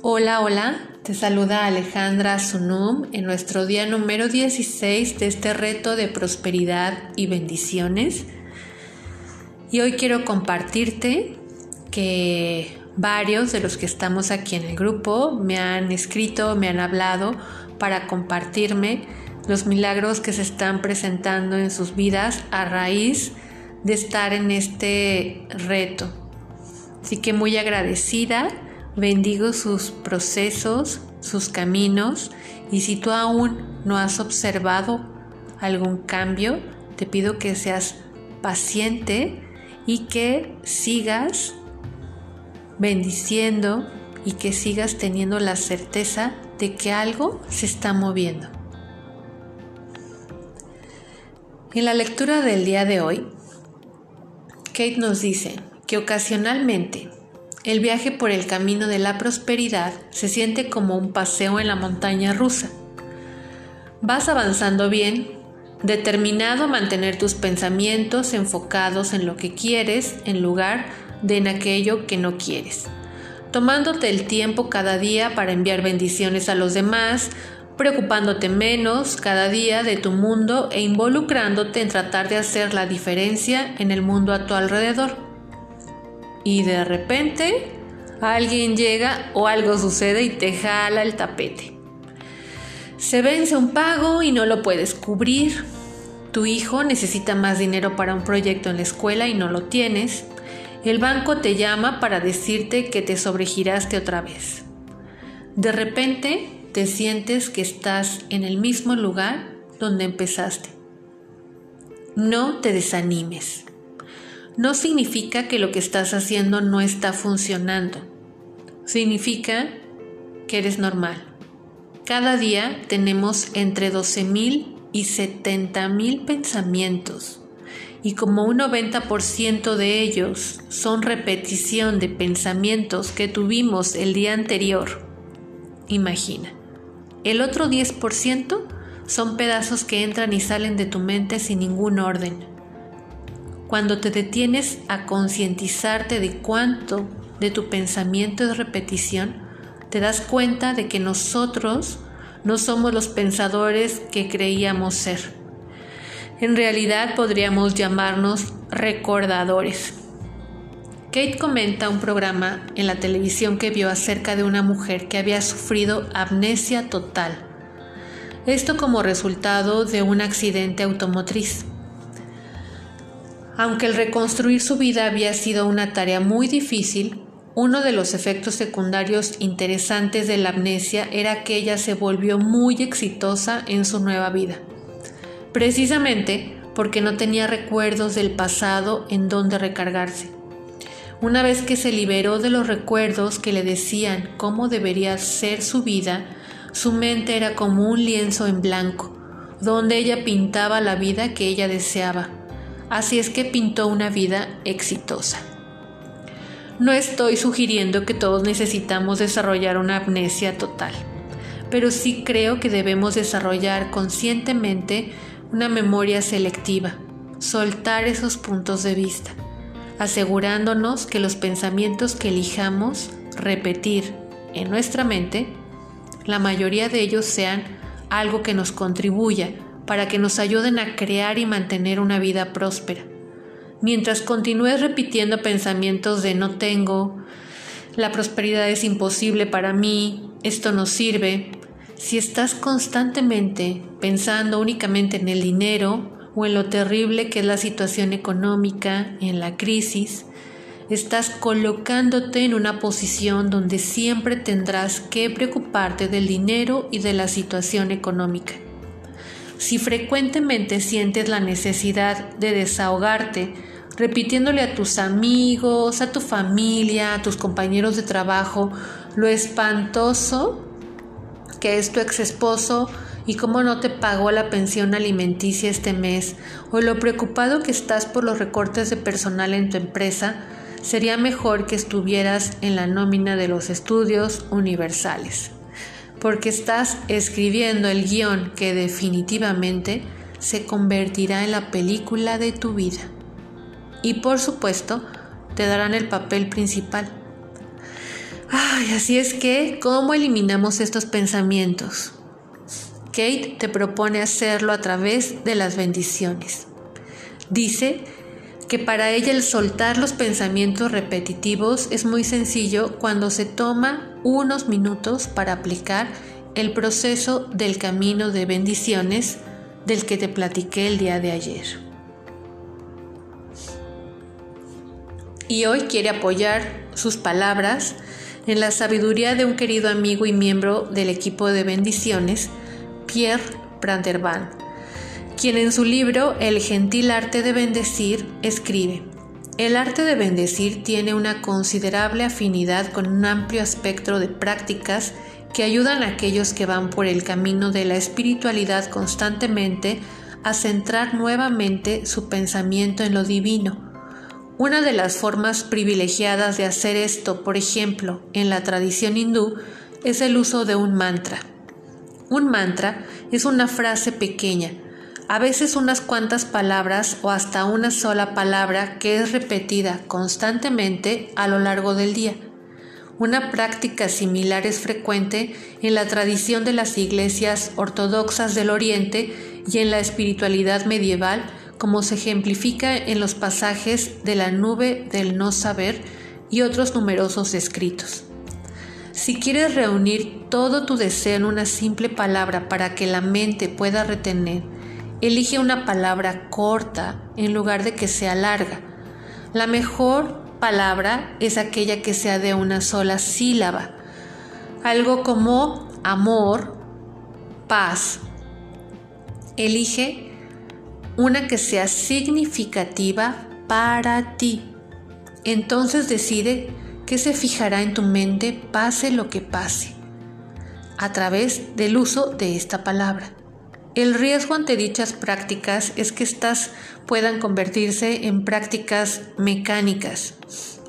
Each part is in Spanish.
Hola, hola, te saluda Alejandra Sunum en nuestro día número 16 de este reto de prosperidad y bendiciones. Y hoy quiero compartirte que varios de los que estamos aquí en el grupo me han escrito, me han hablado para compartirme los milagros que se están presentando en sus vidas a raíz de estar en este reto. Así que muy agradecida Bendigo sus procesos, sus caminos y si tú aún no has observado algún cambio, te pido que seas paciente y que sigas bendiciendo y que sigas teniendo la certeza de que algo se está moviendo. En la lectura del día de hoy, Kate nos dice que ocasionalmente el viaje por el camino de la prosperidad se siente como un paseo en la montaña rusa. Vas avanzando bien, determinado a mantener tus pensamientos enfocados en lo que quieres en lugar de en aquello que no quieres, tomándote el tiempo cada día para enviar bendiciones a los demás, preocupándote menos cada día de tu mundo e involucrándote en tratar de hacer la diferencia en el mundo a tu alrededor y de repente alguien llega o algo sucede y te jala el tapete. Se vence un pago y no lo puedes cubrir. Tu hijo necesita más dinero para un proyecto en la escuela y no lo tienes. El banco te llama para decirte que te sobregiraste otra vez. De repente te sientes que estás en el mismo lugar donde empezaste. No te desanimes no significa que lo que estás haciendo no está funcionando. Significa que eres normal. Cada día tenemos entre 12.000 y 70.000 pensamientos y como un 90% de ellos son repetición de pensamientos que tuvimos el día anterior, imagina. El otro 10% son pedazos que entran y salen de tu mente sin ningún orden cuando te detienes a concientizarte de cuánto de tu pensamiento es repetición, te das cuenta de que nosotros no somos los pensadores que creíamos ser. En realidad podríamos llamarnos recordadores. Kate comenta un programa en la televisión que vio acerca de una mujer que había sufrido amnesia total. Esto como resultado de un accidente automotriz. Aunque el reconstruir su vida había sido una tarea muy difícil, uno de los efectos secundarios interesantes de la amnesia era que ella se volvió muy exitosa en su nueva vida, precisamente porque no tenía recuerdos del pasado en donde recargarse. Una vez que se liberó de los recuerdos que le decían cómo debería ser su vida, su mente era como un lienzo en blanco, donde ella pintaba la vida que ella deseaba así es que pintó una vida exitosa. No estoy sugiriendo que todos necesitamos desarrollar una amnesia total, pero sí creo que debemos desarrollar conscientemente una memoria selectiva, soltar esos puntos de vista, asegurándonos que los pensamientos que elijamos repetir en nuestra mente, la mayoría de ellos sean algo que nos contribuya para que nos ayuden a crear y mantener una vida próspera. Mientras continúes repitiendo pensamientos de no tengo, la prosperidad es imposible para mí, esto no sirve, si estás constantemente pensando únicamente en el dinero o en lo terrible que es la situación económica, en la crisis, estás colocándote en una posición donde siempre tendrás que preocuparte del dinero y de la situación económica. Si frecuentemente sientes la necesidad de desahogarte, repitiéndole a tus amigos, a tu familia, a tus compañeros de trabajo, lo espantoso que es tu ex esposo y cómo no te pagó la pensión alimenticia este mes, o lo preocupado que estás por los recortes de personal en tu empresa, sería mejor que estuvieras en la nómina de los estudios universales porque estás escribiendo el guion que definitivamente se convertirá en la película de tu vida. Y por supuesto, te darán el papel principal. Ay, así es que, ¿cómo eliminamos estos pensamientos? Kate te propone hacerlo a través de las bendiciones. Dice que para ella el soltar los pensamientos repetitivos es muy sencillo cuando se toma unos minutos para aplicar el proceso del camino de bendiciones del que te platiqué el día de ayer. Y hoy quiere apoyar sus palabras en la sabiduría de un querido amigo y miembro del equipo de bendiciones, Pierre Prandervan quien en su libro El gentil arte de bendecir escribe, el arte de bendecir tiene una considerable afinidad con un amplio espectro de prácticas que ayudan a aquellos que van por el camino de la espiritualidad constantemente a centrar nuevamente su pensamiento en lo divino. Una de las formas privilegiadas de hacer esto, por ejemplo, en la tradición hindú, es el uso de un mantra. Un mantra es una frase pequeña, a veces unas cuantas palabras o hasta una sola palabra que es repetida constantemente a lo largo del día. Una práctica similar es frecuente en la tradición de las iglesias ortodoxas del Oriente y en la espiritualidad medieval, como se ejemplifica en los pasajes de la nube del no saber y otros numerosos escritos. Si quieres reunir todo tu deseo en una simple palabra para que la mente pueda retener Elige una palabra corta en lugar de que sea larga. La mejor palabra es aquella que sea de una sola sílaba. Algo como amor, paz. Elige una que sea significativa para ti. Entonces decide que se fijará en tu mente pase lo que pase a través del uso de esta palabra. El riesgo ante dichas prácticas es que éstas puedan convertirse en prácticas mecánicas.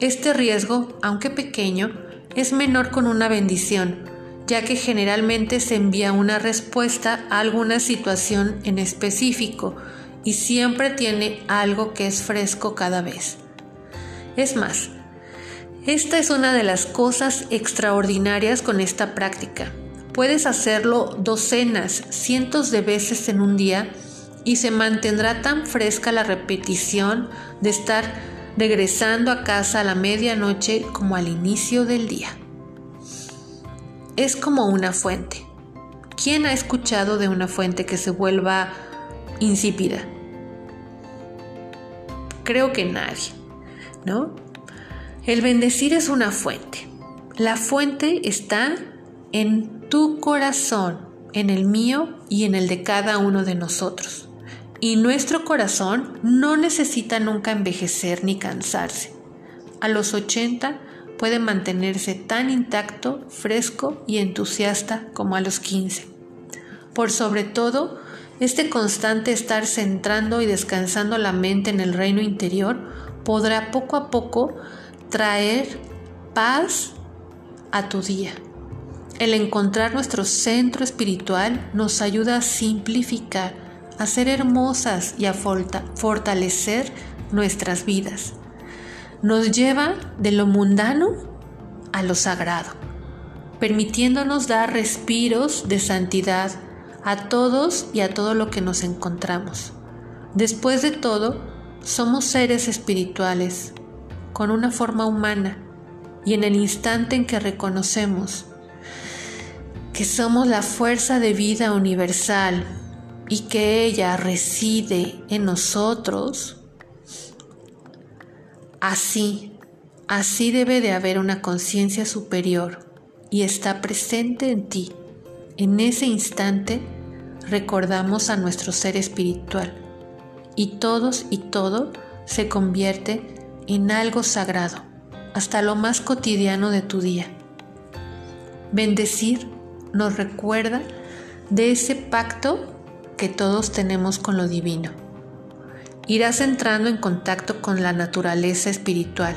Este riesgo, aunque pequeño, es menor con una bendición, ya que generalmente se envía una respuesta a alguna situación en específico y siempre tiene algo que es fresco cada vez. Es más, esta es una de las cosas extraordinarias con esta práctica Puedes hacerlo docenas, cientos de veces en un día y se mantendrá tan fresca la repetición de estar regresando a casa a la medianoche como al inicio del día. Es como una fuente. ¿Quién ha escuchado de una fuente que se vuelva insípida? Creo que nadie, ¿no? El bendecir es una fuente. La fuente está en tu corazón, en el mío y en el de cada uno de nosotros. Y nuestro corazón no necesita nunca envejecer ni cansarse. A los 80 puede mantenerse tan intacto, fresco y entusiasta como a los 15. Por sobre todo, este constante estar centrando y descansando la mente en el reino interior podrá poco a poco traer paz a tu día. El encontrar nuestro centro espiritual nos ayuda a simplificar, a ser hermosas y a fortalecer nuestras vidas. Nos lleva de lo mundano a lo sagrado, permitiéndonos dar respiros de santidad a todos y a todo lo que nos encontramos. Después de todo, somos seres espirituales, con una forma humana, y en el instante en que reconocemos que somos la fuerza de vida universal y que ella reside en nosotros, así, así debe de haber una conciencia superior y está presente en ti. En ese instante recordamos a nuestro ser espiritual y todos y todo se convierte en algo sagrado, hasta lo más cotidiano de tu día. Bendecir nos recuerda de ese pacto que todos tenemos con lo divino. Irás entrando en contacto con la naturaleza espiritual.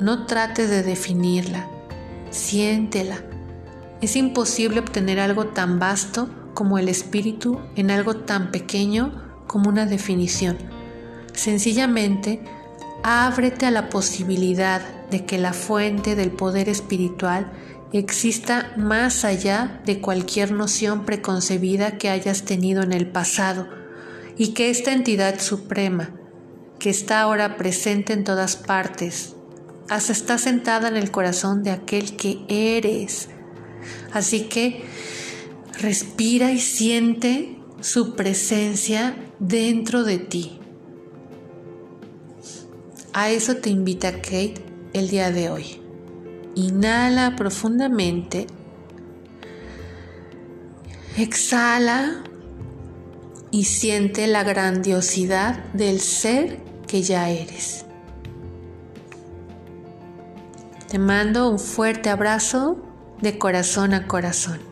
No trates de definirla, siéntela. Es imposible obtener algo tan vasto como el espíritu en algo tan pequeño como una definición. Sencillamente, ábrete a la posibilidad de que la fuente del poder espiritual exista más allá de cualquier noción preconcebida que hayas tenido en el pasado y que esta entidad suprema, que está ahora presente en todas partes, hasta está sentada en el corazón de aquel que eres. Así que respira y siente su presencia dentro de ti. A eso te invita Kate el día de hoy. Inhala profundamente. Exhala y siente la grandiosidad del ser que ya eres. Te mando un fuerte abrazo de corazón a corazón.